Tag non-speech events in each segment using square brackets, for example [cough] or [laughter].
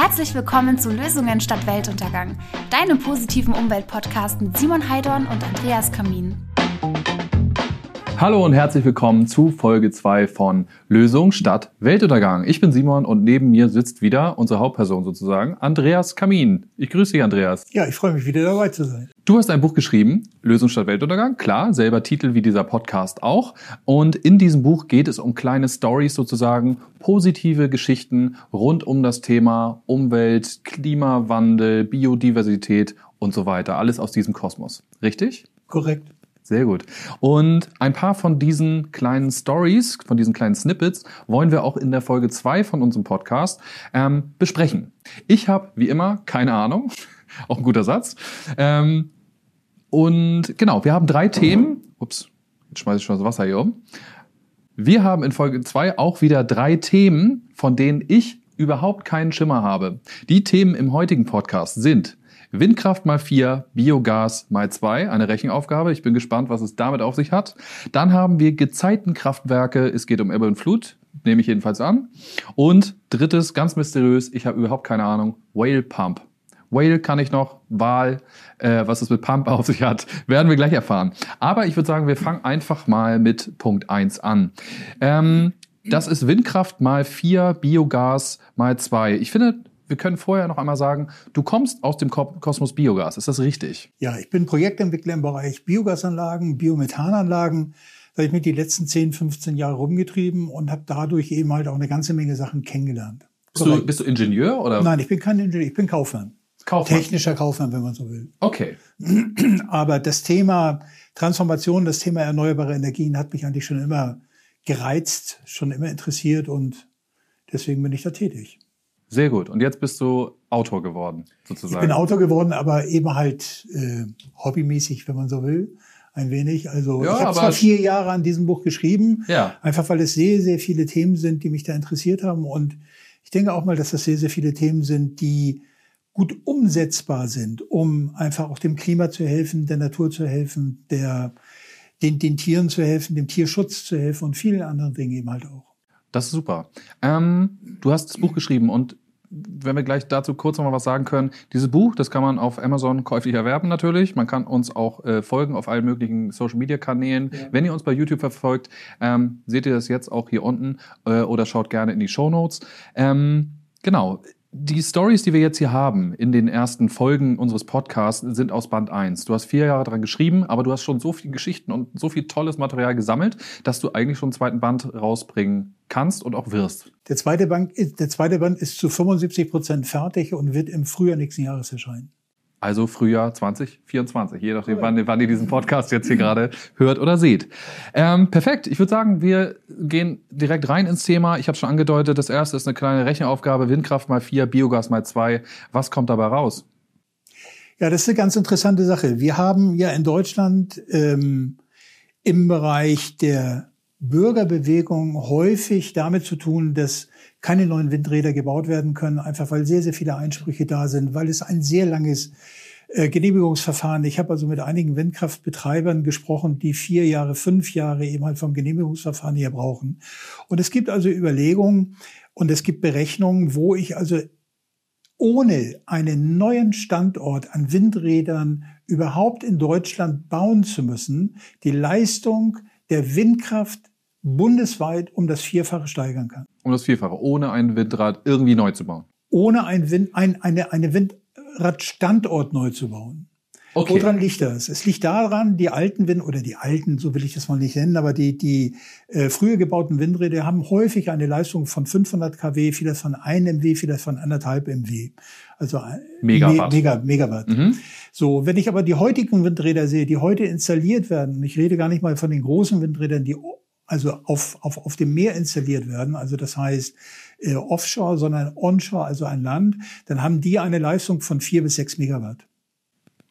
Herzlich willkommen zu Lösungen statt Weltuntergang, deinem positiven Umweltpodcast mit Simon Heidorn und Andreas Kamin. Hallo und herzlich willkommen zu Folge 2 von Lösung statt Weltuntergang. Ich bin Simon und neben mir sitzt wieder unsere Hauptperson sozusagen, Andreas Kamin. Ich grüße dich, Andreas. Ja, ich freue mich wieder dabei zu sein. Du hast ein Buch geschrieben, Lösung statt Weltuntergang, klar, selber Titel wie dieser Podcast auch. Und in diesem Buch geht es um kleine Stories sozusagen, positive Geschichten rund um das Thema Umwelt, Klimawandel, Biodiversität und so weiter. Alles aus diesem Kosmos. Richtig? Korrekt. Sehr gut. Und ein paar von diesen kleinen Stories, von diesen kleinen Snippets, wollen wir auch in der Folge zwei von unserem Podcast ähm, besprechen. Ich habe, wie immer, keine Ahnung. [laughs] auch ein guter Satz. Ähm, und genau, wir haben drei Themen. Ups, jetzt schmeiße ich schon das Wasser hier um. Wir haben in Folge zwei auch wieder drei Themen, von denen ich überhaupt keinen Schimmer habe. Die Themen im heutigen Podcast sind Windkraft mal 4, Biogas mal 2, eine Rechenaufgabe. Ich bin gespannt, was es damit auf sich hat. Dann haben wir Gezeitenkraftwerke, es geht um Ebbe und Flut, nehme ich jedenfalls an. Und drittes, ganz mysteriös, ich habe überhaupt keine Ahnung, Whale Pump. Whale kann ich noch, Wahl, äh, was es mit Pump auf sich hat, [laughs] werden wir gleich erfahren. Aber ich würde sagen, wir fangen einfach mal mit Punkt 1 an. Ähm, das ist Windkraft mal 4, Biogas mal 2. Ich finde, wir können vorher noch einmal sagen, du kommst aus dem Kosmos Biogas. Ist das richtig? Ja, ich bin Projektentwickler im Bereich Biogasanlagen, Biomethananlagen. Da habe ich mich die letzten 10, 15 Jahre rumgetrieben und habe dadurch eben halt auch eine ganze Menge Sachen kennengelernt. Bist du, bist du Ingenieur oder? Nein, ich bin kein Ingenieur, ich bin Kaufmann. Kaufmann. Technischer Kaufmann, wenn man so will. Okay. [clears throat] Aber das Thema Transformation, das Thema erneuerbare Energien hat mich eigentlich schon immer gereizt, schon immer interessiert und deswegen bin ich da tätig. Sehr gut. Und jetzt bist du Autor geworden, sozusagen. Ich bin Autor geworden, aber eben halt äh, hobbymäßig, wenn man so will. Ein wenig. Also ja, ich habe zwar vier Jahre an diesem Buch geschrieben, ja. einfach weil es sehr, sehr viele Themen sind, die mich da interessiert haben. Und ich denke auch mal, dass das sehr, sehr viele Themen sind, die gut umsetzbar sind, um einfach auch dem Klima zu helfen, der Natur zu helfen, der, den, den Tieren zu helfen, dem Tierschutz zu helfen und vielen anderen Dingen eben halt auch. Das ist super. Ähm, du hast das Buch geschrieben und wenn wir gleich dazu kurz noch mal was sagen können, dieses Buch, das kann man auf Amazon käuflich erwerben natürlich. Man kann uns auch äh, folgen auf allen möglichen Social-Media-Kanälen. Ja. Wenn ihr uns bei YouTube verfolgt, ähm, seht ihr das jetzt auch hier unten äh, oder schaut gerne in die Show Notes. Ähm, genau die Stories, die wir jetzt hier haben in den ersten Folgen unseres Podcasts, sind aus Band 1. Du hast vier Jahre dran geschrieben, aber du hast schon so viele Geschichten und so viel tolles Material gesammelt, dass du eigentlich schon einen zweiten Band rausbringen kannst und auch wirst. Der zweite Band, der zweite Band ist zu 75 Prozent fertig und wird im Frühjahr nächsten Jahres erscheinen. Also Frühjahr 2024, je nachdem, wann, wann ihr diesen Podcast jetzt hier gerade hört oder seht. Ähm, perfekt. Ich würde sagen, wir gehen direkt rein ins Thema. Ich habe schon angedeutet, das erste ist eine kleine Rechenaufgabe, Windkraft mal vier, Biogas mal zwei. Was kommt dabei raus? Ja, das ist eine ganz interessante Sache. Wir haben ja in Deutschland ähm, im Bereich der Bürgerbewegung häufig damit zu tun, dass keine neuen Windräder gebaut werden können, einfach weil sehr, sehr viele Einsprüche da sind, weil es ein sehr langes äh, Genehmigungsverfahren. Ich habe also mit einigen Windkraftbetreibern gesprochen, die vier Jahre, fünf Jahre eben halt vom Genehmigungsverfahren hier brauchen. Und es gibt also Überlegungen und es gibt Berechnungen, wo ich also ohne einen neuen Standort an Windrädern überhaupt in Deutschland bauen zu müssen, die Leistung der Windkraft bundesweit um das Vierfache steigern kann. Um das Vierfache, ohne ein Windrad irgendwie neu zu bauen. Ohne ein Wind, ein, eine, eine Windradstandort neu zu bauen. Okay. Woran liegt das? Es liegt daran, die alten Wind oder die alten, so will ich das mal nicht nennen, aber die die äh, früher gebauten Windräder haben häufig eine Leistung von 500 kW, vielleicht von 1 MW, vielleicht von anderthalb MW. Also äh, Megawatt. Me Mega, Megawatt. Mhm. So, wenn ich aber die heutigen Windräder sehe, die heute installiert werden, ich rede gar nicht mal von den großen Windrädern, die also auf, auf, auf dem Meer installiert werden, also das heißt äh, offshore, sondern onshore, also ein Land, dann haben die eine Leistung von vier bis sechs Megawatt.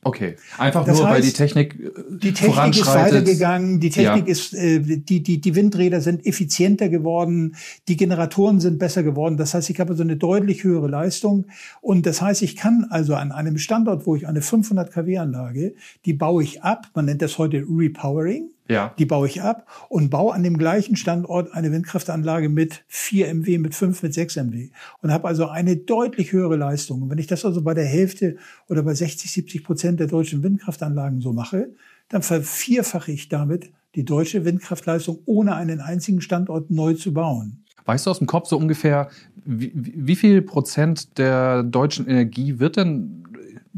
Okay, einfach das nur, heißt, weil die Technik äh, Die Technik ist weitergegangen, die Technik ja. ist, äh, die, die, die Windräder sind effizienter geworden, die Generatoren sind besser geworden. Das heißt, ich habe so eine deutlich höhere Leistung. Und das heißt, ich kann also an einem Standort, wo ich eine 500 kW Anlage, die baue ich ab, man nennt das heute Repowering, Ja. Die baue ich ab und baue an dem gleichen Standort eine Windkraftanlage mit 4 MW, mit 5, mit 6 MW und habe also eine deutlich höhere Leistung. Und wenn ich das also bei der Hälfte oder bei 60, 70 Prozent der deutschen Windkraftanlagen so mache, dann vervierfache ich damit die deutsche Windkraftleistung, ohne einen einzigen Standort neu zu bauen. Weißt du aus dem Kopf so ungefähr, wie, wie viel Prozent der deutschen Energie wird denn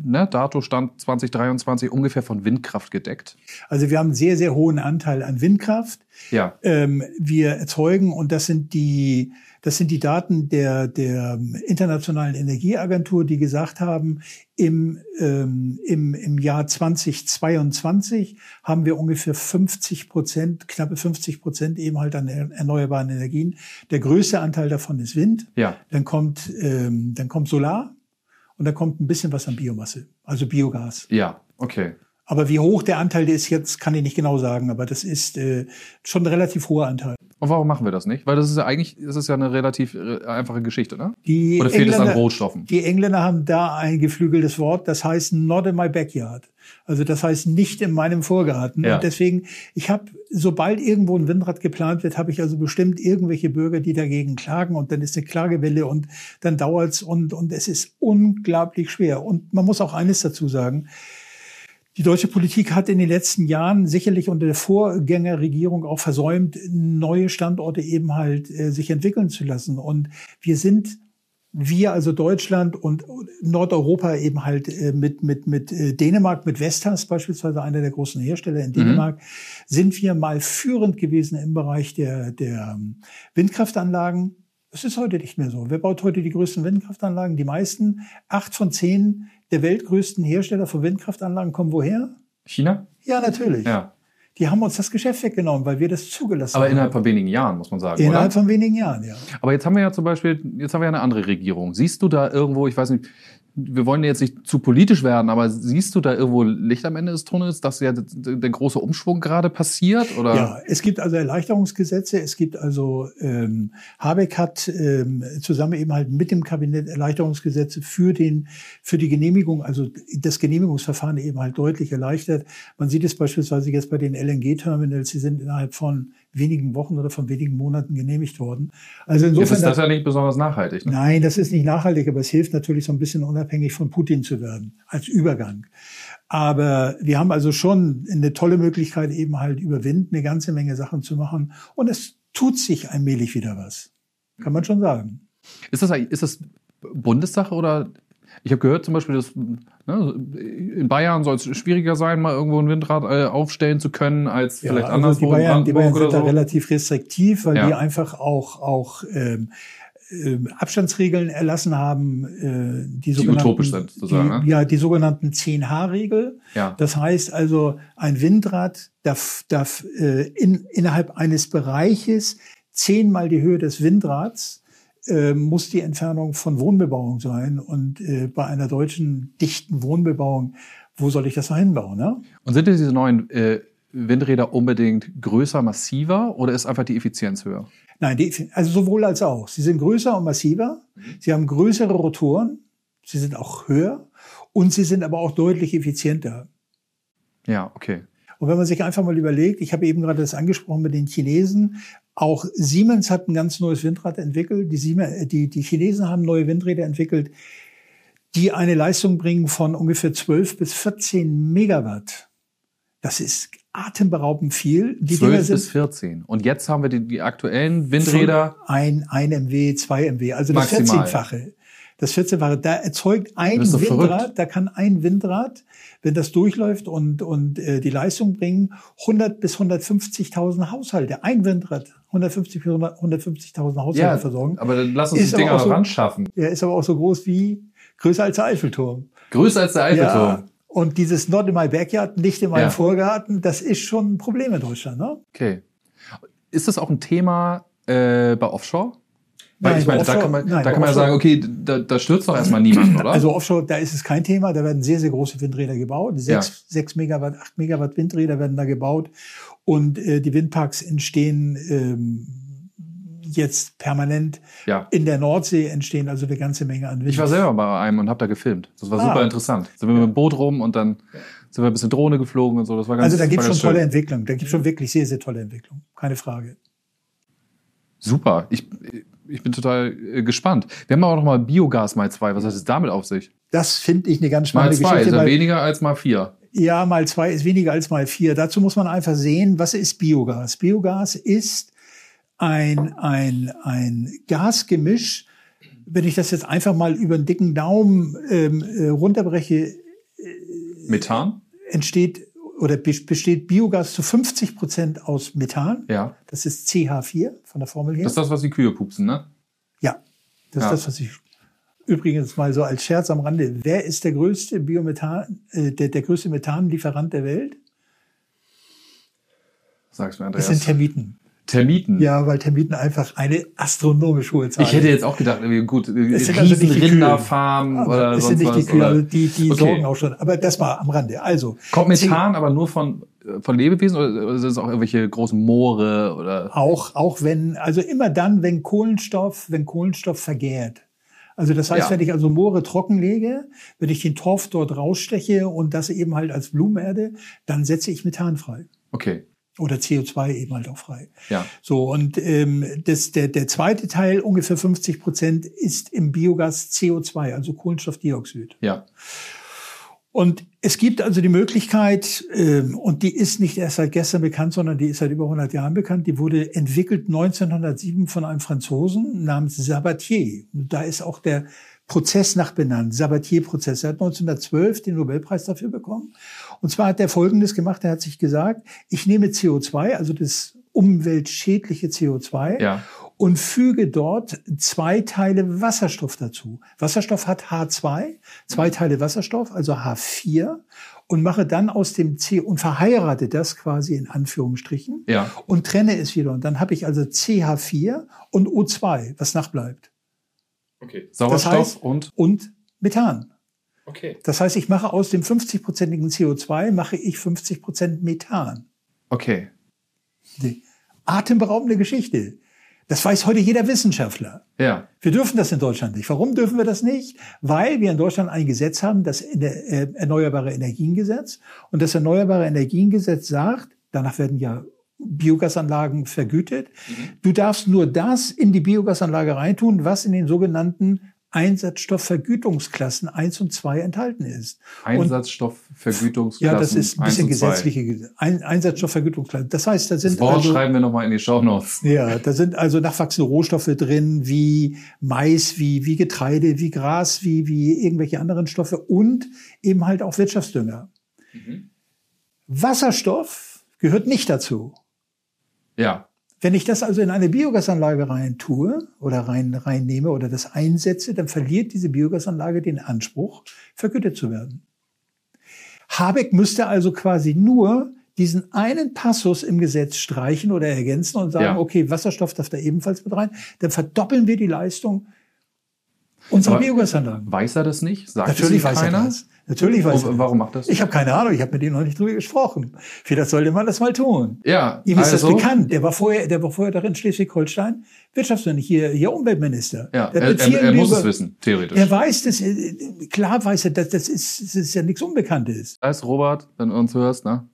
ne, Datostand 2023 ungefähr von Windkraft gedeckt? Also wir haben einen sehr, sehr hohen Anteil an Windkraft. Ja. Ähm, wir erzeugen, und das sind die, das sind die Daten der, der Internationalen Energieagentur, die gesagt haben, im, ähm, im, im Jahr 2022 haben wir ungefähr 50 Prozent, knappe 50 Prozent eben halt an erneuerbaren Energien. Der größte Anteil davon ist Wind. Ja. Dann kommt, ähm, dann kommt Solar und dann kommt ein bisschen was an Biomasse, also Biogas. Ja, okay. Aber wie hoch der Anteil ist jetzt, kann ich nicht genau sagen, aber das ist äh, schon ein relativ hoher Anteil. Und warum machen wir das nicht? Weil das ist ja eigentlich, das ist ja eine relativ äh, einfache Geschichte, ne? Die Oder fehlt es an Engländer- Rohstoffen? Die Engländer haben da ein geflügeltes Wort, das heißt not in my backyard. Also das heißt nicht in meinem Vorgarten. Ja. Und deswegen, ich habe, sobald irgendwo ein Windrad geplant wird, habe ich also bestimmt irgendwelche Bürger, die dagegen klagen und dann ist eine Klagewelle und dann dauert's und, und es ist unglaublich schwer. Und man muss auch eines dazu sagen, die deutsche Politik hat in den letzten Jahren sicherlich unter der Vorgängerregierung auch versäumt, neue Standorte eben halt äh, sich entwickeln zu lassen. Und wir sind, wir also Deutschland und Nordeuropa eben halt äh, mit, mit, mit äh, Dänemark, mit Vestas beispielsweise, einer der großen Hersteller in Dänemark, sind wir mal führend gewesen im Bereich der, der ähm, Windkraftanlagen. Es ist heute nicht mehr so. Wer baut heute die größten Windkraftanlagen? Die meisten, acht von zehn der weltgrößten Hersteller von Windkraftanlagen kommen woher? China? Ja, natürlich. Ja. Die haben uns das Geschäft weggenommen, weil wir das zugelassen Aber haben. innerhalb von wenigen Jahren, muss man sagen, Innerhalb oder? von wenigen Jahren, ja. Aber jetzt haben wir ja zum Beispiel, jetzt haben wir ja eine andere Regierung. Siehst du da irgendwo, ich weiß nicht, wir wollen jetzt nicht zu politisch werden, aber siehst du da irgendwo Licht am Ende des Tunnels, dass ja der, große Umschwung gerade passiert? Oder? Ja, es gibt also Erleichterungsgesetze. Es gibt also, ähm, Habeck hat ähm, zusammen eben halt mit dem Kabinett Erleichterungsgesetze für den, für die Genehmigung, also das Genehmigungsverfahren eben halt deutlich erleichtert. Man sieht es beispielsweise jetzt bei den LNG-Terminals. Sie sind innerhalb von wenigen Wochen oder von wenigen Monaten genehmigt worden. Also Jetzt insofern. ist das ja nicht besonders nachhaltig. Ne? Nein, das ist nicht nachhaltig, aber es hilft natürlich so ein bisschen unabhängig von Putin zu werden, als Übergang. Aber wir haben also schon eine tolle Möglichkeit, eben halt über Wind eine ganze Menge Sachen zu machen. Und es tut sich allmählich wieder was. Kann man schon sagen. Ist das, ist das Bundessache oder? Ich habe gehört zum Beispiel, dass ne, in Bayern soll es schwieriger sein, mal irgendwo ein Windrad äh, aufstellen zu können, als vielleicht also anderswo die Bayern, in die Bayern sind da so. relativ restriktiv, weil Ja. die einfach auch, auch ähm, ähm, Abstandsregeln erlassen haben, äh, die, sogenannten, utopisch sind, sozusagen, die, ne? Ja, die sogenannten 10H-Regel. Ja. Das heißt also, ein Windrad darf, darf äh, in, innerhalb eines Bereiches zehnmal die Höhe des Windrads äh, muss die Entfernung von Wohnbebauung sein. Und äh, bei einer deutschen dichten Wohnbebauung, wo soll ich das noch hinbauen? Ne? Und sind denn diese neuen äh, Windräder unbedingt größer, massiver oder ist einfach die Effizienz höher? Nein, die, also sowohl als auch. Sie sind größer und massiver. Sie haben größere Rotoren. Sie sind auch höher. Und sie sind aber auch deutlich effizienter. Ja, okay. Und wenn man sich einfach mal überlegt, ich habe eben gerade das angesprochen mit den Chinesen, auch Siemens hat ein ganz neues Windrad entwickelt. Die, Siemens, äh, die, die Chinesen haben neue Windräder entwickelt, die eine Leistung bringen von ungefähr 12 bis 14 Megawatt. Das ist atemberaubend viel. Die 12 bis 14. Und jetzt haben wir die, die aktuellen Windräder. ein, ein MW, zwei MW, also das Maximal. 14-fache. Das 14-fache, da erzeugt ein Das Windrad, verrückt. da kann ein Windrad, wenn das durchläuft und, und äh, die Leistung bringen, 100 bis 150.000 Haushalte. Ein Windrad, 150 bis 100 150.000 Haushalte Ja, versorgen. aber dann lass uns Ist Dinger aber auch so- ran schaffen. Er ist aber auch so groß wie, größer als der Eiffelturm. Größer als der Eiffelturm. Ja. Und dieses Not in my backyard, nicht in meinem Ja. Vorgarten, das ist schon ein Problem in Deutschland, ne? Okay. Ist das auch ein Thema äh, bei Offshore? Weil Nein, ich meine, da kann man, nein, da kann man ja sagen, okay, da, da stürzt doch erstmal niemand, oder? Also Offshore, da ist es kein Thema. Da werden sehr, sehr große Windräder gebaut. Sechs, sechs Megawatt, acht Megawatt Windräder werden da gebaut. Und äh, die Windparks entstehen ähm, jetzt permanent. ja. In der Nordsee entstehen also eine ganze Menge an Wind. Ich war selber bei einem und habe da gefilmt. Das war Ah. super interessant. Sind wir mit dem Boot rum und dann sind wir ein bisschen Drohne geflogen und so. Das war ganz Also da gibt es schon tolle schön. Entwicklung. Da gibt es schon wirklich sehr, sehr tolle Entwicklung. Keine Frage. Super. Ich, ich bin total äh, gespannt. Wir haben aber noch mal Biogas mal zwei. Was hat es damit auf sich? Das finde ich eine ganz Mal spannende zwei Geschichte. ist ja weniger als mal vier. Ja, mal zwei ist weniger als mal vier. Dazu muss man einfach sehen, was ist Biogas? Biogas ist ein, ein, ein Gasgemisch. Wenn ich das jetzt einfach mal über den dicken Daumen ähm, äh, runterbreche, Methan? entsteht oder be- besteht Biogas zu 50 Prozent aus Methan. Ja. Das ist CH4 von der Formel her. Das ist das, was die Kühe pupsen, ne? ja, das Ja. ist das, was ich übrigens mal so als Scherz am Rande. Wer ist der größte Biomethan, äh, der, der größte Methanlieferant der Welt? Sag's mir, Das sind Andreas. Termiten. Termiten. Ja, weil Termiten einfach eine astronomisch hohe Zahl Ich hätte jetzt auch gedacht, gut, Es sind also nicht aber oder es sonst sind nicht was. die Kühe, oder- also die, die Okay. sorgen auch schon. Aber das war am Rande. Also Kommt Methan aber nur von, äh, von Lebewesen oder sind es auch irgendwelche großen Moore oder? auch, auch wenn, also immer dann, wenn Kohlenstoff, wenn Kohlenstoff vergärt. Also das heißt, Ja. wenn ich also Moore trockenlege, wenn ich den Torf dort raussteche und das eben halt als Blumenerde, dann setze ich Methan frei. Okay, Oder CO2 eben halt auch frei. ja. So, und ähm, das, der, der zweite Teil, ungefähr 50 Prozent, ist im Biogas CO2, also Kohlenstoffdioxid. Ja. Und es gibt also die Möglichkeit, ähm, und die ist nicht erst seit gestern bekannt, sondern die ist seit über 100 Jahren bekannt, die wurde entwickelt 1907 von einem Franzosen namens Sabatier. Und Da ist auch der Prozess nach benannt, Sabatier-Prozess. Er hat 1912 den Nobelpreis dafür bekommen. Und zwar hat er Folgendes gemacht, er hat sich gesagt, ich nehme CO2, also das umweltschädliche CO2, Ja. und füge dort zwei Teile Wasserstoff dazu. Wasserstoff hat H2, zwei Teile Wasserstoff, also H4 und mache dann aus dem C und verheirate das quasi in Anführungsstrichen Ja. und trenne es wieder. Und dann habe ich also CH4 und O2, was nachbleibt. Okay. Sauerstoff heißt- und? Und Methan. Okay. Das heißt, ich mache aus dem 50-prozentigen CO2, mache ich 50 Prozent Methan. Okay. Die atemberaubende Geschichte. Das weiß heute jeder Wissenschaftler. Ja. Wir dürfen das in Deutschland nicht. Warum dürfen wir das nicht? Weil wir in Deutschland ein Gesetz haben, das äh, Erneuerbare Energiengesetz. Und das Erneuerbare Energiengesetz sagt, danach werden ja Biogasanlagen vergütet. Du darfst nur das in die Biogasanlage reintun, was in den sogenannten Einsatzstoffvergütungsklassen 1 und 2 enthalten ist. Einsatzstoffvergütungsklassen. Ja, das ist ein 1 bisschen und 2. gesetzliche ein Einsatzstoffvergütungsklassen. Das heißt, da Das sind Wort also, schreiben wir nochmal in die Shownotes. ja, da sind also nachwachsende Rohstoffe drin, wie Mais, wie, wie Getreide, wie Gras, wie, wie irgendwelche anderen Stoffe und eben halt auch Wirtschaftsdünger. Wasserstoff gehört nicht dazu. Ja. Wenn ich das also in eine Biogasanlage rein tue oder rein, reinnehme oder das einsetze, dann verliert diese Biogasanlage den Anspruch, vergütet zu werden. Habeck müsste also quasi nur diesen einen Passus im Gesetz streichen oder ergänzen und sagen, Ja. okay, Wasserstoff darf da ebenfalls mit rein, dann verdoppeln wir die Leistung unserer Aber Biogasanlagen. Weiß er das nicht? Sagt Natürlich weiß er keiner? das. Natürlich weiß das. warum macht das? Ich habe keine Ahnung, ich habe mit ihm noch nicht drüber gesprochen. Vielleicht sollte man das mal tun. Ja. Ihm ist also, das bekannt. Der war vorher, der war vorher doch in Schleswig-Holstein Wirtschaftsminister, hier, hier Umweltminister. Ja, Der er, er, er muss über- es wissen, theoretisch. Er weiß das, äh, klar weiß er, dass das ist, das ist ja nichts Unbekanntes. Das heißt, Robert, wenn du uns hörst, ne?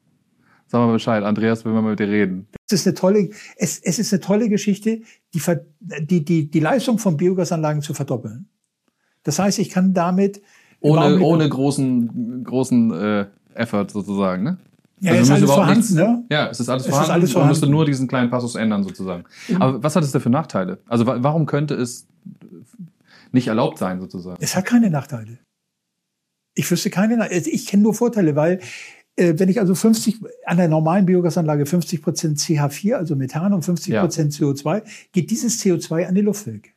Sag mal Bescheid. Andreas will mal mit dir reden. Es ist eine tolle, es, es ist eine tolle Geschichte, die, die, die, die Leistung von Biogasanlagen zu verdoppeln. Das heißt, ich kann damit Ohne, ohne großen, großen äh, Effort sozusagen, ne? ja, Also ist alles vorhanden, nichts- ne? Ja, es ist alles Es ist vorhanden. alles Man müsste vorhanden. nur diesen kleinen Passus ändern sozusagen. Aber was hat es denn für Nachteile? Also wa warum könnte es nicht erlaubt sein sozusagen? Es hat keine Nachteile. Ich wüsste keine Nachteile. Ich kenne nur Vorteile, weil äh, wenn ich also 50 an der normalen Biogasanlage 50 Prozent CH4, also Methan und 50 Ja. Prozent CO2, geht dieses CO2 an die Luft weg.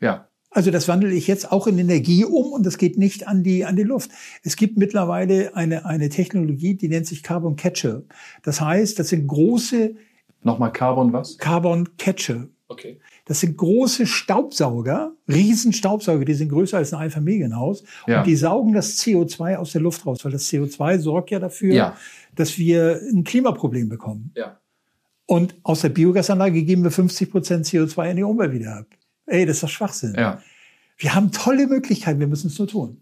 Ja. Also das wandle ich jetzt auch in Energie um und das geht nicht an die, an die Luft. Es gibt mittlerweile eine, eine Technologie, die nennt sich Carbon Catcher. Das heißt, das sind große Nochmal Carbon was? Carbon Catcher. Okay. Das sind große Staubsauger, riesen Staubsauger, die sind größer als ein Einfamilienhaus. Ja. Und die saugen das CO2 aus der Luft raus, weil das CO2 sorgt ja dafür, Ja. dass wir ein Klimaproblem bekommen. Ja. Und aus der Biogasanlage geben wir 50 Prozent CO2 in die Umwelt wieder ab. Ey, das ist doch Schwachsinn. Ja. Wir haben tolle Möglichkeiten, wir müssen es nur tun.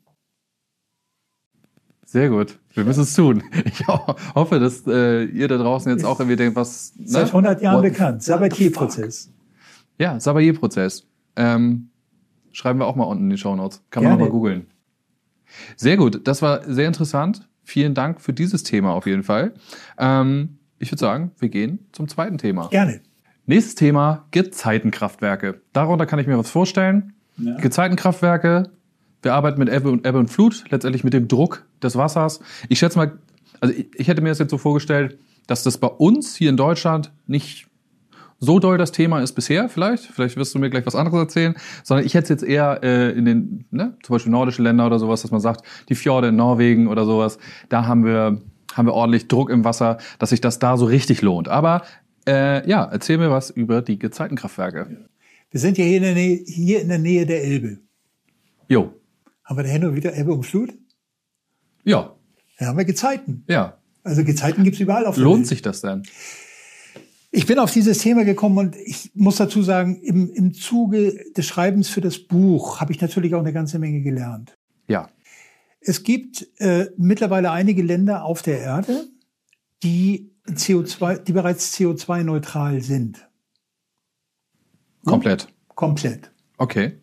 Sehr gut. Wir müssen es tun. Ich ho- hoffe, dass äh, ihr da draußen jetzt auch irgendwie denkt, was... Ne? Seit 100 Jahren What bekannt. Sabatier-Prozess. Ja, Sabatier-Prozess. Ähm, schreiben wir auch mal unten in die Show Notes. Kann man Gerne. auch mal googeln. Sehr gut, das war sehr interessant. Vielen Dank für dieses Thema auf jeden Fall. Ähm, ich würde sagen, wir gehen zum zweiten Thema. Gerne. Nächstes Thema, Gezeitenkraftwerke. Darunter kann ich mir was vorstellen. Ja. Gezeitenkraftwerke, wir arbeiten mit Ebbe und, Ebbe und Flut, letztendlich mit dem Druck des Wassers. Ich schätze mal, also ich, ich hätte mir das jetzt so vorgestellt, dass das bei uns hier in Deutschland nicht so doll das Thema ist bisher, vielleicht. Vielleicht wirst du mir gleich was anderes erzählen. Sondern ich hätte es jetzt eher äh, in den, ne, zum Beispiel nordische Länder oder sowas, dass man sagt, die Fjorde in Norwegen oder sowas, da haben wir, haben wir ordentlich Druck im Wasser, dass sich das da so richtig lohnt. Aber äh, ja, erzähl mir was über die Gezeitenkraftwerke. Wir sind ja hier in der Nähe, hier in der Nähe der Elbe. Jo. Haben wir da hin und wieder Ebbe und Flut? Ja, Da haben wir Gezeiten. ja. Also Gezeiten gibt's überall auf der Lohnt Welt. sich das denn? Ich bin auf dieses Thema gekommen und ich muss dazu sagen, im, im Zuge des Schreibens für das Buch habe ich natürlich auch eine ganze Menge gelernt. Ja. Es gibt äh, mittlerweile einige Länder auf der Erde, die CO2, die bereits CO2-neutral sind. Komplett. Komplett. Okay.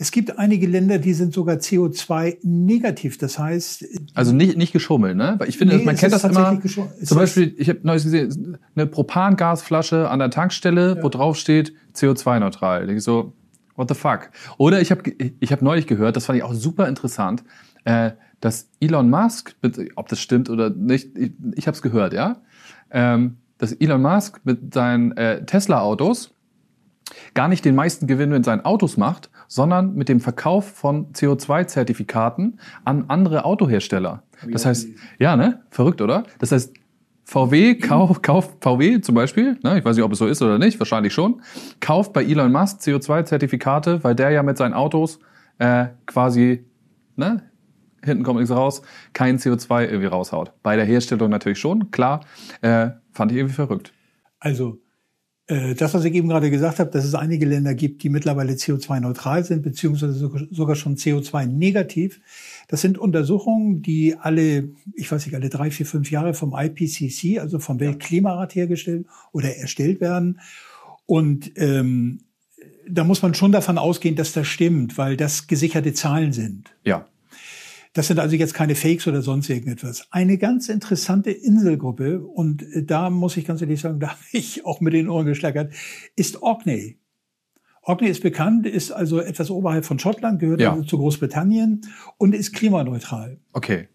Es gibt einige Länder, die sind sogar CO2-negativ. Das heißt, Also nicht, nicht geschummelt, ne? Weil ich finde, Nee, man kennt das immer. Zum Beispiel, ich habe neues gesehen, eine Propangasflasche an der Tankstelle, wo drauf steht CO2-neutral. Denke ich so, what the fuck? Oder ich habe ich hab neulich gehört, das fand ich auch super interessant, äh, dass Elon Musk, ob das stimmt oder nicht, ich, ich habe es gehört, ja, ähm, dass Elon Musk mit seinen äh, Tesla-Autos gar nicht den meisten Gewinn mit seinen Autos macht, sondern mit dem Verkauf von CO2-Zertifikaten an andere Autohersteller. Das heißt, ja, ne? Verrückt, oder? Das heißt, VW kauf, kauft VW zum Beispiel, ne, ich weiß nicht, ob es so ist oder nicht, wahrscheinlich schon, kauft bei Elon Musk CO2-Zertifikate, weil der ja mit seinen Autos äh, quasi, ne, hinten kommt nichts raus, kein CO2 irgendwie raushaut. Bei der Herstellung natürlich schon, klar, äh, fand ich irgendwie verrückt. Also äh, das, was ich eben gerade gesagt habe, dass es einige Länder gibt, die mittlerweile CO2-neutral sind, beziehungsweise sogar- schon CO2-negativ. Das sind Untersuchungen, die alle, ich weiß nicht, alle drei, vier, fünf Jahre vom IPCC, also vom Weltklimarat hergestellt oder erstellt werden. Und ähm, da muss man schon davon ausgehen, dass das stimmt, weil das gesicherte Zahlen sind. Ja. Das sind also jetzt keine Fakes oder sonst irgendetwas. Eine ganz interessante Inselgruppe, und äh, da muss ich ganz ehrlich sagen, [laughs] da habe ich auch mit den Ohren geschlackert, ist Orkney. Orkney ist bekannt, ist also etwas oberhalb von Schottland, gehört Ja. also zu Großbritannien und ist klimaneutral. Okay.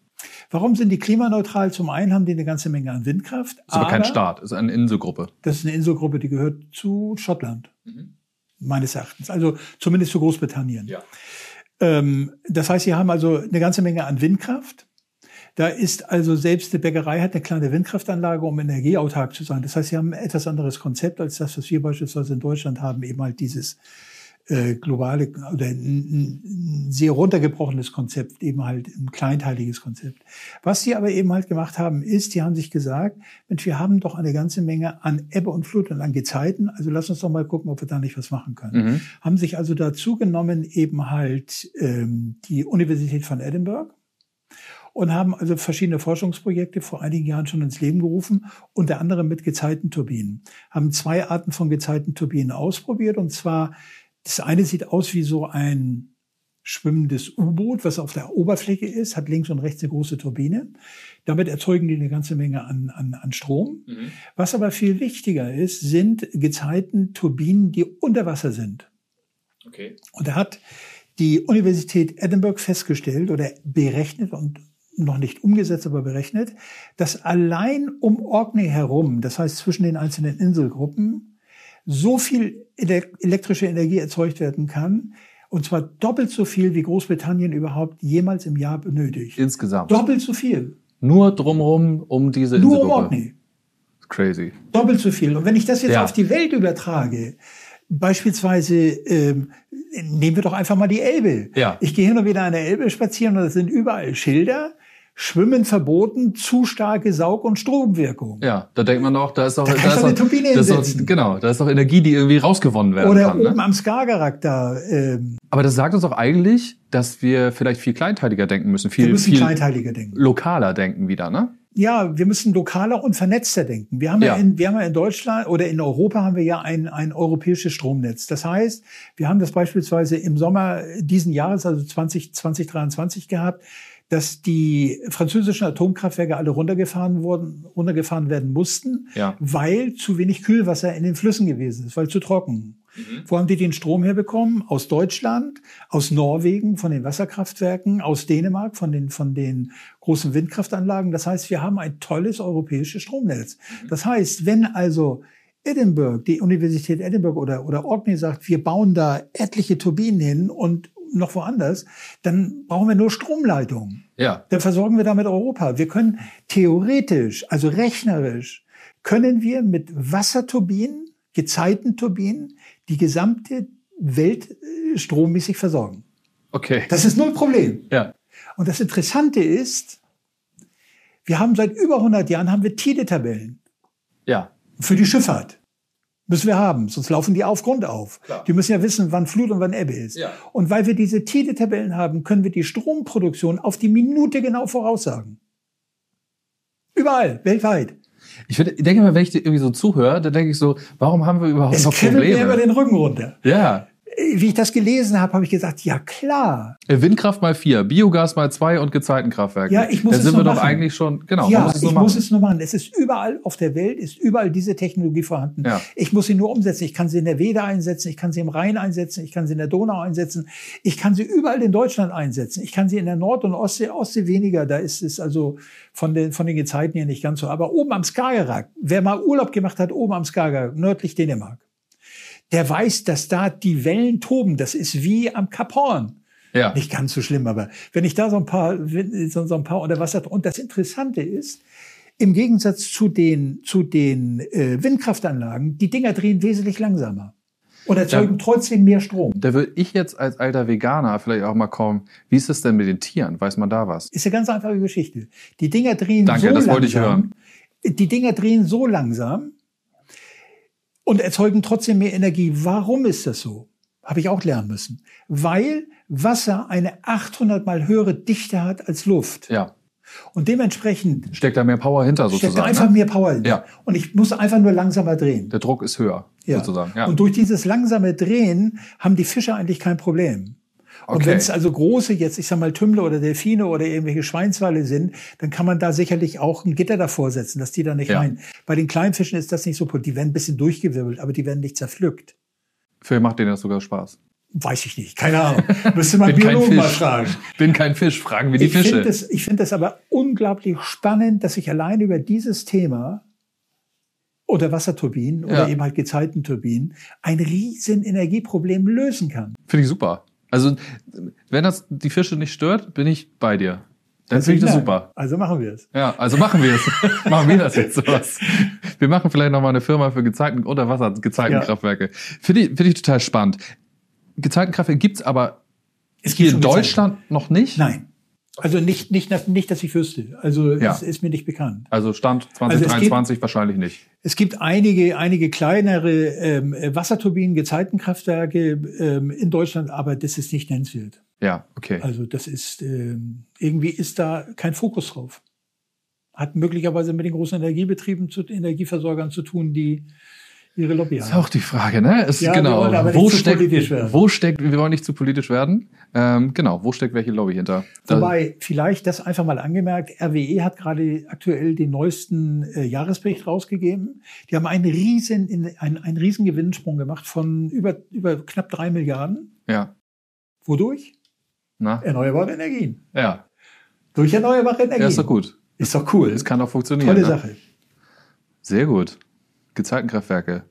Warum sind die klimaneutral? Zum einen haben die eine ganze Menge an Windkraft. Ist aber kein Staat, ist eine Inselgruppe. Das ist eine Inselgruppe, die gehört zu Schottland. Meines Erachtens. Also zumindest zu Großbritannien. Ja. Ähm, das heißt, sie haben also eine ganze Menge an Windkraft. Da ist also selbst eine Bäckerei hat eine kleine Windkraftanlage, um energieautark zu sein. Das heißt, sie haben ein etwas anderes Konzept als das, was wir beispielsweise in Deutschland haben, eben halt dieses äh, globale oder ein, ein sehr runtergebrochenes Konzept, eben halt ein kleinteiliges Konzept. Was sie aber eben halt gemacht haben, ist, die haben sich gesagt, Mensch, wir haben doch eine ganze Menge an Ebbe und Flut und an Gezeiten, also lass uns doch mal gucken, ob wir da nicht was machen können. Mhm. Haben sich also dazu genommen, eben halt ähm, die Universität von Edinburgh und haben also verschiedene Forschungsprojekte vor einigen Jahren schon ins Leben gerufen, unter anderem mit Gezeitenturbinen. Haben zwei Arten von Gezeitenturbinen ausprobiert und zwar das eine sieht aus wie so ein schwimmendes U-Boot, was auf der Oberfläche ist, hat links und rechts eine große Turbine. Damit erzeugen die eine ganze Menge an, an, an Strom. Was aber viel wichtiger ist, sind Gezeitenturbinen, die unter Wasser sind. Okay. Und da hat die Universität Edinburgh festgestellt oder berechnet und noch nicht umgesetzt, aber berechnet, dass allein um Orkney herum, das heißt zwischen den einzelnen Inselgruppen, so viel ele- elektrische Energie erzeugt werden kann, und zwar doppelt so viel, wie Großbritannien überhaupt jemals im Jahr benötigt. Insgesamt. Doppelt so viel. Nur drumherum um diese Nur um. Orkney. Crazy. Doppelt so viel. Und wenn ich das jetzt Ja. auf die Welt übertrage, beispielsweise ähm, nehmen wir doch einfach mal die Elbe. Ja. Ich gehe hin und wieder an der Elbe spazieren und da sind überall Schilder Schwimmen verboten, zu starke Saug- und Stromwirkung. Ja, da denkt man auch, da ist auch, Da kannst ist du eine Turbine das ist hinsetzen. genau, da ist auch Energie, die irgendwie rausgewonnen werden Oder kann. oben Ne? am Skagerrak da. Ähm, Aber das sagt uns auch eigentlich, dass wir vielleicht viel kleinteiliger denken müssen, viel, wir müssen viel kleinteiliger denken. lokaler denken wieder, ne? Ja, wir müssen lokaler und vernetzter denken. Wir haben ja, Ja. in, wir haben ja in Deutschland oder in Europa haben wir ja ein, ein europäisches Stromnetz. Das heißt, wir haben das beispielsweise im Sommer diesen Jahres, also 20, 2023 gehabt, dass die französischen Atomkraftwerke alle runtergefahren wurden, runtergefahren werden mussten, Ja. weil zu wenig Kühlwasser in den Flüssen gewesen ist, weil zu trocken. Wo haben die den Strom herbekommen? Aus Deutschland, aus Norwegen, von den Wasserkraftwerken, aus Dänemark, von den, von den großen Windkraftanlagen. Das heißt, wir haben ein tolles europäisches Stromnetz. Das heißt, wenn also Edinburgh, die Universität Edinburgh oder, oder Orkney sagt, wir bauen da etliche Turbinen hin und noch woanders, dann brauchen wir nur Stromleitungen. Ja. Dann versorgen wir damit Europa. Wir können theoretisch, also rechnerisch, können wir mit Wasserturbinen, Gezeitenturbinen, die gesamte Welt äh, strommäßig versorgen. Okay. Das ist null Problem. Ja. Und das Interessante ist, wir haben seit über 100 Jahren haben wir Tide-Tabellen Ja. für die Schifffahrt. Müssen wir haben, sonst laufen die auf Grund auf. Klar. Die müssen ja wissen, wann Flut und wann Ebbe ist. Ja. Und weil wir diese Tide-Tabellen haben, können wir die Stromproduktion auf die Minute genau voraussagen. Überall, weltweit. Ich, find, ich denke mal, wenn ich dir irgendwie so zuhöre, dann denke ich so, warum haben wir überhaupt Es noch kribbelt mir über Probleme? den Rücken runter. Ja. Wie ich das gelesen habe, habe ich gesagt, ja klar. Äh, Windkraft mal vier, Biogas mal zwei und Gezeitenkraftwerke. Ja, ich muss Da es sind wir doch machen. eigentlich schon, genau, ja, muss es ich nur machen. muss es nur machen. Es ist überall auf der Welt, ist überall diese Technologie vorhanden. Ja. Ich muss sie nur umsetzen. Ich kann sie in der Wede einsetzen, ich kann sie im Rhein einsetzen, ich kann sie in der Donau einsetzen, ich kann sie überall in Deutschland einsetzen. Ich kann sie in der Nord- und Ostsee, Ostsee weniger. Da ist es also von den, von den Gezeiten her nicht ganz so. Aber oben am Skagerrak, wer mal Urlaub gemacht hat, oben am Skagerrak, nördlich Dänemark, der weiß, dass da die Wellen toben. Das ist wie am Kap Horn. ja. Nicht ganz so schlimm, aber wenn ich da so ein paar, so, so ein paar unter Wasser, und das Interessante ist, im Gegensatz zu den, zu den äh, Windkraftanlagen, die Dinger drehen wesentlich langsamer und erzeugen trotzdem mehr Strom. Da würde ich jetzt als alter Veganer vielleicht auch mal kommen, wie ist es denn mit den Tieren? Weiß man da was? Ist eine ganz einfache Geschichte. Die Dinger drehen Danke, so das langsam. wollte ich hören. Die Dinger drehen so langsam und erzeugen trotzdem mehr Energie. Warum ist das so? Habe ich auch lernen müssen. Weil Wasser eine 800 mal höhere Dichte hat als Luft. Ja. Und dementsprechend Steckt da mehr Power hinter steckt sozusagen. da einfach ne? mehr Power hin. Ja. Und ich muss einfach nur langsamer drehen. Der Druck ist höher, Ja. sozusagen. Ja. Und durch dieses langsame Drehen haben die Fische eigentlich kein Problem. Und Okay. wenn es also große, jetzt ich sag mal Tümmel oder Delfine oder irgendwelche Schweinswale sind, dann kann man da sicherlich auch ein Gitter davor setzen, dass die da nicht Ja. rein. Bei den kleinen Fischen ist das nicht so, die werden ein bisschen durchgewirbelt, aber die werden nicht zerpflückt. Vielleicht macht denen das sogar Spaß. Weiß ich nicht, keine Ahnung. [laughs] Müsste man Bin kein Biologen mal Fisch. fragen. Bin kein Fisch, fragen wir die Ich Fische. finde es, ich finde es aber unglaublich spannend, dass ich allein über dieses Thema oder Wasserturbinen oder Ja. eben halt Gezeitenturbinen ein riesen Energieproblem lösen kann. Finde ich super. Also, wenn das die Fische nicht stört, bin ich bei dir. Dann finde ich das super. Also machen wir es. Ja, also machen wir es. [laughs] machen wir das jetzt sowas. Wir machen vielleicht nochmal eine Firma für Gezeiten oder Wassergezeitenkraftwerke. Finde ich, finde ich total spannend. Gezeitenkraftwerke gibt's aber Es hier in Deutschland noch nicht. Nein. Also nicht, nicht, nicht, dass ich wüsste. Also Ja. es ist mir nicht bekannt. Also Stand Also es 2023 wahrscheinlich nicht. Es gibt einige, einige kleinere ähm, Wasserturbinen, Gezeitenkraftwerke ähm, in Deutschland, aber das ist nicht nennenswert. Ja, okay. Also das ist ähm, irgendwie ist da kein Fokus drauf. Hat möglicherweise mit den großen Energiebetrieben, zu, Energieversorgern zu tun, die ihre Lobby ist haben. auch die Frage, ne? Ist, Ja, genau. wo nicht zu steckt, politisch werden. wo steckt, wir wollen nicht zu politisch werden. Ähm, genau, wo steckt welche Lobby hinter? Wobei, vielleicht das einfach mal angemerkt, RWE hat gerade aktuell den neuesten äh, Jahresbericht rausgegeben. Die haben einen riesen, in, einen, einen riesen Gewinnsprung gemacht von über, über knapp drei Milliarden. ja. Wodurch? Na? Erneuerbare Energien. Ja. Durch erneuerbare Energien. Ja, ist doch gut. Ist doch cool. Das kann doch funktionieren. Tolle ne? Sache. Sehr gut. Gezeitenkraftwerke.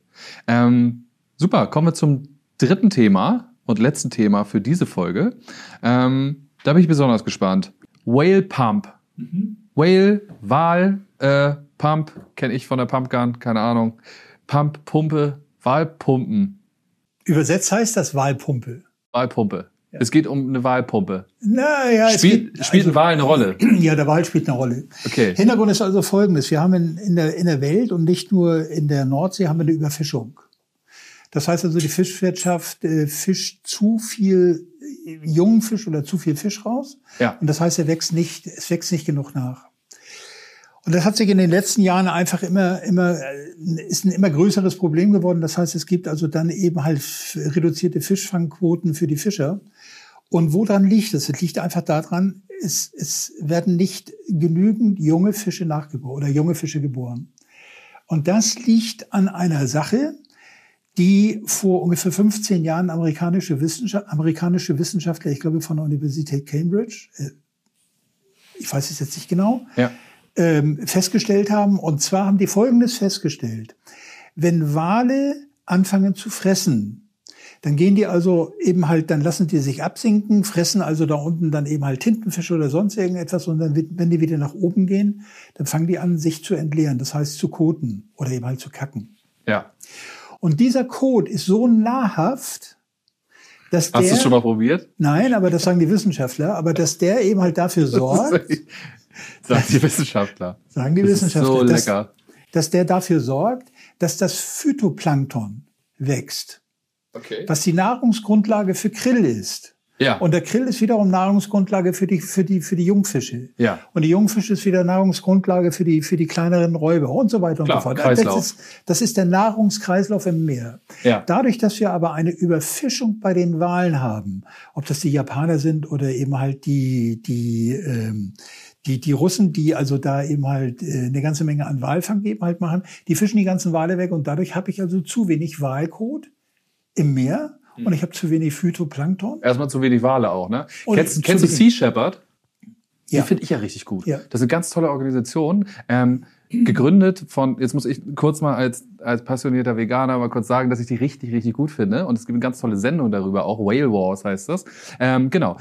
Ähm, super, kommen wir zum dritten Thema und letzten Thema für diese Folge. Ähm, da bin ich besonders gespannt. Whale Pump. Whale, Wal, äh, Pump, kenne ich von der Pumpgun, keine Ahnung. Pump, Pumpe, Walpumpen, Übersetzt heißt das Wahlpumpe. Walpumpe. Es geht um eine Wahlpumpe. Naja, Spielt, geht, spielt eine Wahl eine Rolle? [clears throat] ja, der Wahl spielt eine Rolle. Okay. Hintergrund ist also folgendes. Wir haben in, in, der, in der Welt und nicht nur in der Nordsee haben wir eine Überfischung. Das heißt also, die Fischwirtschaft äh, fischt zu viel äh, jungen Fisch oder zu viel Fisch raus. Ja. Und das heißt, er wächst nicht, es wächst nicht genug nach. Und das hat sich in den letzten Jahren einfach immer, immer, äh, ist ein immer größeres Problem geworden. Das heißt, es gibt also dann eben halt reduzierte Fischfangquoten für die Fischer. Und woran liegt das? Es liegt einfach daran, es, es werden nicht genügend junge Fische nachgeboren oder junge Fische geboren. Und das liegt an einer Sache, die vor ungefähr 15 Jahren amerikanische, Wissenschaft, amerikanische Wissenschaftler, ich glaube von der Universität Cambridge, äh, ich weiß es jetzt nicht genau, Ja. ähm, festgestellt haben. Und zwar haben die Folgendes festgestellt. Wenn Wale anfangen zu fressen, dann gehen die also eben halt, dann lassen die sich absinken, fressen also da unten dann eben halt Tintenfische oder sonst irgendetwas und dann, wenn die wieder nach oben gehen, dann fangen die an, sich zu entleeren, das heißt zu koten oder eben halt zu kacken. Ja. Und dieser Kot ist so nahrhaft, dass Hast du es schon mal probiert? nein, aber das sagen die Wissenschaftler, aber dass der eben halt dafür [laughs] sorgt, Sagt die Wissenschaftler. sagen die Das ist Wissenschaftler, so dass, lecker. dass der dafür sorgt, dass das Phytoplankton wächst, Okay. was die Nahrungsgrundlage für Krill ist. Ja. Und der Krill ist wiederum Nahrungsgrundlage für die, für die, für die Jungfische. Ja. Und die Jungfische ist wieder Nahrungsgrundlage für die, für die kleineren Räuber und so weiter Klar, und so fort. Kreislauf. Das ist, das ist der Nahrungskreislauf im Meer. Ja. Dadurch, dass wir aber eine Überfischung bei den Walen haben, ob das die Japaner sind oder eben halt die, die, ähm, die, die Russen, die also da eben halt äh, eine ganze Menge an Walfang eben halt machen, die fischen die ganzen Wale weg und dadurch habe ich also zu wenig Walkot im Meer Hm. und ich habe zu wenig Phytoplankton. Erstmal zu wenig Wale auch, ne? Und kennst kennst du Sea Shepherd? Die Ja. finde ich ja richtig gut. Ja. Das ist eine ganz tolle Organisation. Ähm, gegründet von, jetzt muss ich kurz mal als, als passionierter Veganer mal kurz sagen, dass ich die richtig, richtig gut finde. Und es gibt eine ganz tolle Sendung darüber, auch Whale Wars heißt das. Ähm, genau.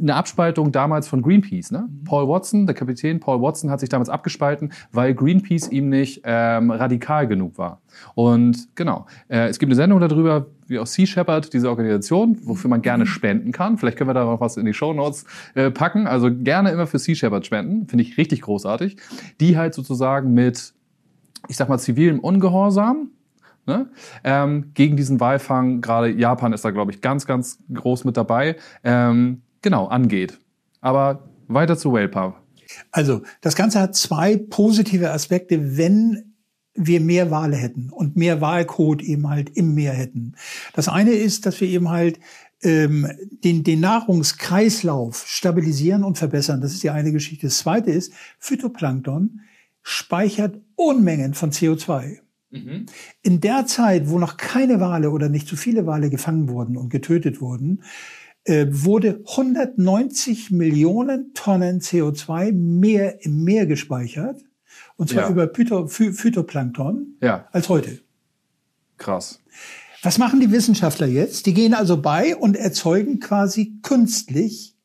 Eine Abspaltung damals von Greenpeace. Ne? Paul Watson, der Kapitän Paul Watson, hat sich damals abgespalten, weil Greenpeace ihm nicht ähm, radikal genug war. Und genau, äh, es gibt eine Sendung darüber, wie auch Sea Shepherd, diese Organisation, wofür man gerne spenden kann. Vielleicht können wir da noch was in die Show Notes äh, packen. Also gerne immer für Sea Shepherd spenden. Finde ich richtig großartig. Die halt sozusagen mit, ich sag mal, zivilem Ungehorsam ne? ähm, gegen diesen Walfang, gerade Japan ist da, glaube ich, ganz, ganz groß mit dabei, ähm, genau, angeht. Aber weiter zu Pump. Also das Ganze hat zwei positive Aspekte, wenn wir mehr Wale hätten und mehr Walkot eben halt im Meer hätten. Das eine ist, dass wir eben halt ähm, den, den Nahrungskreislauf stabilisieren und verbessern. Das ist die eine Geschichte. Das zweite ist, Phytoplankton speichert Unmengen von CO2. In der Zeit, wo noch keine Wale oder nicht zu viele Wale gefangen wurden und getötet wurden, wurde 190 Millionen Tonnen CO2 mehr im Meer gespeichert. Und zwar Ja. über Phyto, Phy- Phytoplankton Ja, als heute. krass. Was machen die Wissenschaftler jetzt? Die gehen also bei und erzeugen quasi künstlich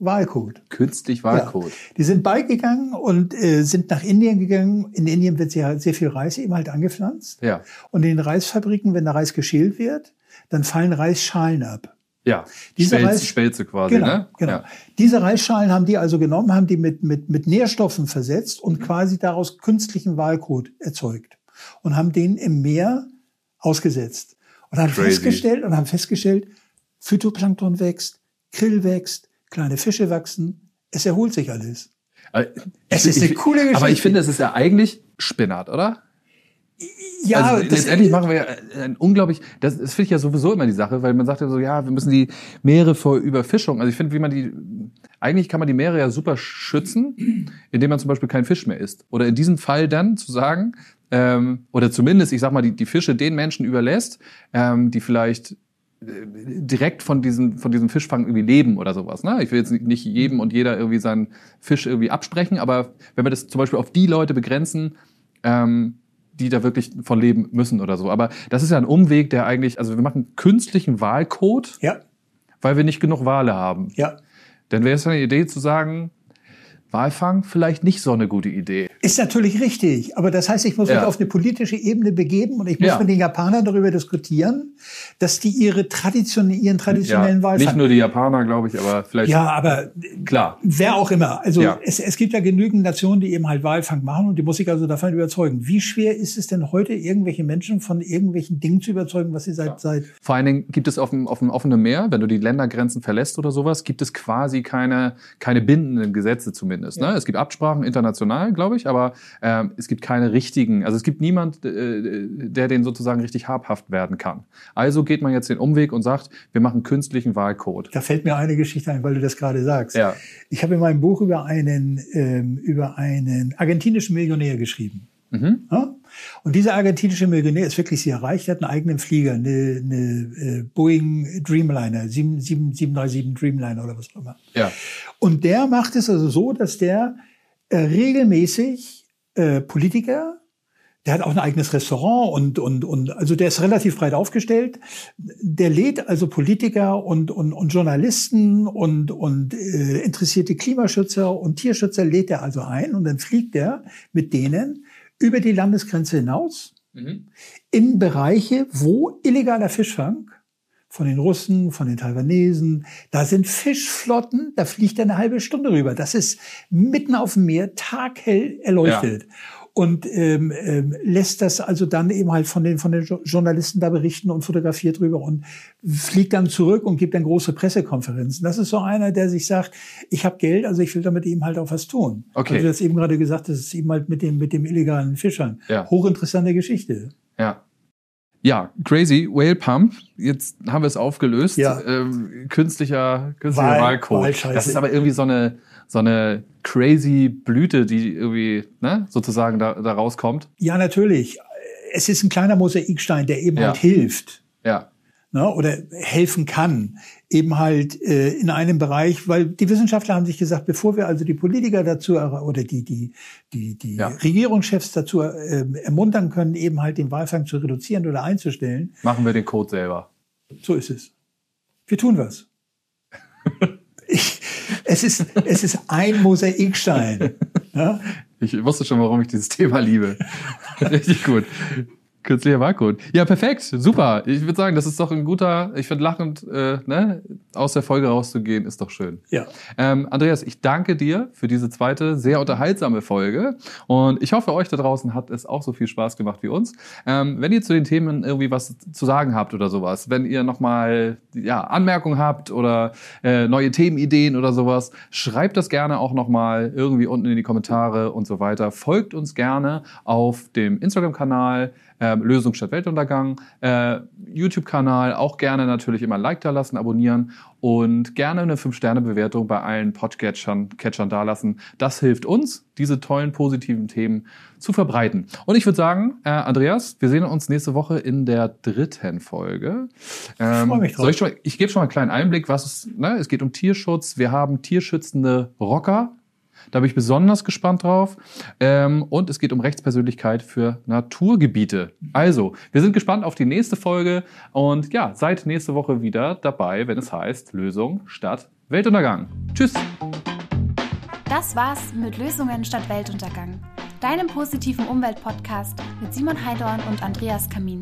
Walkot. Künstlich Walcode. Ja. Die sind beigegangen und äh, sind nach Indien gegangen. In Indien wird sehr, sehr viel Reis eben halt angepflanzt. Ja. Und in den Reisfabriken, wenn der Reis geschält wird, dann fallen Reisschalen ab. Ja. Diese Spelze, Reis- Spelze quasi, Genau, ne? genau. Ja. Diese Reisschalen haben die also genommen, haben die mit, mit, mit Nährstoffen versetzt Mhm. und quasi daraus künstlichen Walkot erzeugt. Und haben den im Meer ausgesetzt. Und haben Crazy. festgestellt, und haben festgestellt, Phytoplankton wächst, Krill wächst, kleine Fische wachsen, es erholt sich alles. Aber Es ich- ist eine ich- coole Aber ich Geschichte. finde, es ist ja eigentlich Spinnert, oder? Ja, also das- letztendlich machen wir ja ein unglaublich, das, das finde ich ja sowieso immer die Sache, weil man sagt ja so, ja, wir müssen die Meere vor Überfischung, also ich finde, wie man die, eigentlich kann man die Meere ja super schützen, indem man zum Beispiel keinen Fisch mehr isst. Oder in diesem Fall dann zu sagen, ähm, oder zumindest, ich sag mal, die, die Fische den Menschen überlässt, ähm, die vielleicht äh, direkt von diesem, von diesem Fischfang irgendwie leben oder sowas. Ne? Ich will jetzt nicht jedem und jeder irgendwie seinen Fisch irgendwie absprechen, aber wenn wir das zum Beispiel auf die Leute begrenzen, ähm, die da wirklich von leben müssen oder so. Aber das ist ja ein Umweg, der eigentlich, also wir machen künstlichen Wahlcode, ja, weil wir nicht genug Wale haben. ja. Dann wäre es eine Idee zu sagen, Walfang vielleicht nicht so eine gute Idee. Ist natürlich richtig, aber das heißt, ich muss Ja. mich auf eine politische Ebene begeben und ich muss Ja. mit den Japanern darüber diskutieren, dass die ihre tradition ihren traditionellen Ja, Wahlfang nicht nur die Japaner, glaube ich, aber vielleicht Ja, aber klar. wer auch immer. Also Ja. es, es gibt ja genügend Nationen, die eben halt Walfang machen und die muss ich also davon überzeugen. Wie schwer ist es denn heute, irgendwelche Menschen von irgendwelchen Dingen zu überzeugen, was sie seit, seit Vor allen Dingen gibt es auf dem, auf dem offenen Meer, wenn du die Ländergrenzen verlässt oder sowas, gibt es quasi keine, keine bindenden Gesetze zumindest. Ne? Es gibt Absprachen international, glaube ich, aber ähm, es gibt keine richtigen, also es gibt niemand, äh, der den sozusagen richtig habhaft werden kann. Also geht man jetzt den Umweg und sagt, wir machen künstlichen Wahlcode. Da fällt mir eine Geschichte ein, weil du das gerade sagst. Ja. Ich habe in meinem Buch über einen, ähm, über einen argentinischen Millionär geschrieben. Mhm. Ja? Und dieser argentinische Millionär ist wirklich sehr reich. Der hat einen eigenen Flieger, eine, eine äh, Boeing Dreamliner, 7, 7, 737 Dreamliner oder was auch immer. Ja. Und der macht es also so, dass der äh, regelmäßig äh, Politiker, der hat auch ein eigenes Restaurant und, und, und also der ist relativ breit aufgestellt. Der lädt also Politiker und, und, und Journalisten und, und äh, interessierte Klimaschützer und Tierschützer lädt er also ein und dann fliegt er mit denen über die Landesgrenze hinaus Mhm. in Bereiche, wo illegaler Fischfang von den Russen, von den Taiwanesen, da sind Fischflotten, da fliegt er eine halbe Stunde rüber. Das ist mitten auf dem Meer, taghell erleuchtet. Und ähm, ähm, lässt das also dann eben halt von den, von den Jo- Journalisten da berichten und fotografiert drüber und fliegt dann zurück und gibt dann große Pressekonferenzen. Das ist so einer, der sich sagt, ich habe Geld, also ich will damit eben halt auch was tun. Okay. Also du hast eben gerade gesagt, das ist eben halt mit dem, mit dem illegalen Fischern. Ja. Hochinteressante Geschichte. Ja. Ja, crazy Whale Pump. Jetzt haben wir es aufgelöst. Ja. Ähm, künstlicher, künstlicher Wahl- Wahlcode. Das ist aber irgendwie so eine so eine crazy Blüte, die irgendwie ne, sozusagen da, da rauskommt. Ja, natürlich. Es ist ein kleiner Mosaikstein, der eben Ja. halt hilft. Ja. Ne, oder helfen kann, eben halt äh, in einem Bereich, weil die Wissenschaftler haben sich gesagt, bevor wir also die Politiker dazu er- oder die die die die Ja. Regierungschefs dazu äh, ermuntern können, eben halt den Walfang zu reduzieren oder einzustellen, Machen wir den Code selber. so ist es. Wir tun was. [laughs] ich, es ist es ist ein Mosaikstein. Ja? [laughs] Ich wusste schon, warum ich dieses Thema liebe. [laughs] Richtig gut. Künstlicher Wahlcode. Ja, perfekt. Super. Ich würde sagen, das ist doch ein guter, ich finde lachend, äh, ne, aus der Folge rauszugehen, ist doch schön. Ja. Ähm, Andreas, ich danke dir für diese zweite sehr unterhaltsame Folge und ich hoffe, euch da draußen hat es auch so viel Spaß gemacht wie uns. Ähm, wenn ihr zu den Themen irgendwie was zu sagen habt oder sowas, wenn ihr nochmal ja, Anmerkungen habt oder äh, neue Themenideen oder sowas, schreibt das gerne auch nochmal irgendwie unten in die Kommentare und so weiter. Folgt uns gerne auf dem Instagram-Kanal Lösung statt Weltuntergang, äh, YouTube-Kanal, auch gerne natürlich immer ein Like da lassen, abonnieren und gerne eine 5-Sterne-Bewertung bei allen Podcatchern Catchern dalassen. Das hilft uns, diese tollen positiven Themen zu verbreiten. Und ich würde sagen, äh, Andreas, wir sehen uns nächste Woche in der dritten Folge. Ähm, freu mich drauf. Ich, ich gebe schon mal einen kleinen Einblick, was es, ne, es geht um Tierschutz. Wir haben tierschützende Rocker. Da bin ich besonders gespannt drauf. Ähm, und es geht um Rechtspersönlichkeit für Naturgebiete. Also, wir sind gespannt auf die nächste Folge und ja, seid nächste Woche wieder dabei, wenn es heißt Lösung statt Weltuntergang. Tschüss! Das war's mit Lösungen statt Weltuntergang. Deinem positiven Umweltpodcast mit Simon Heidorn und Andreas Kamin.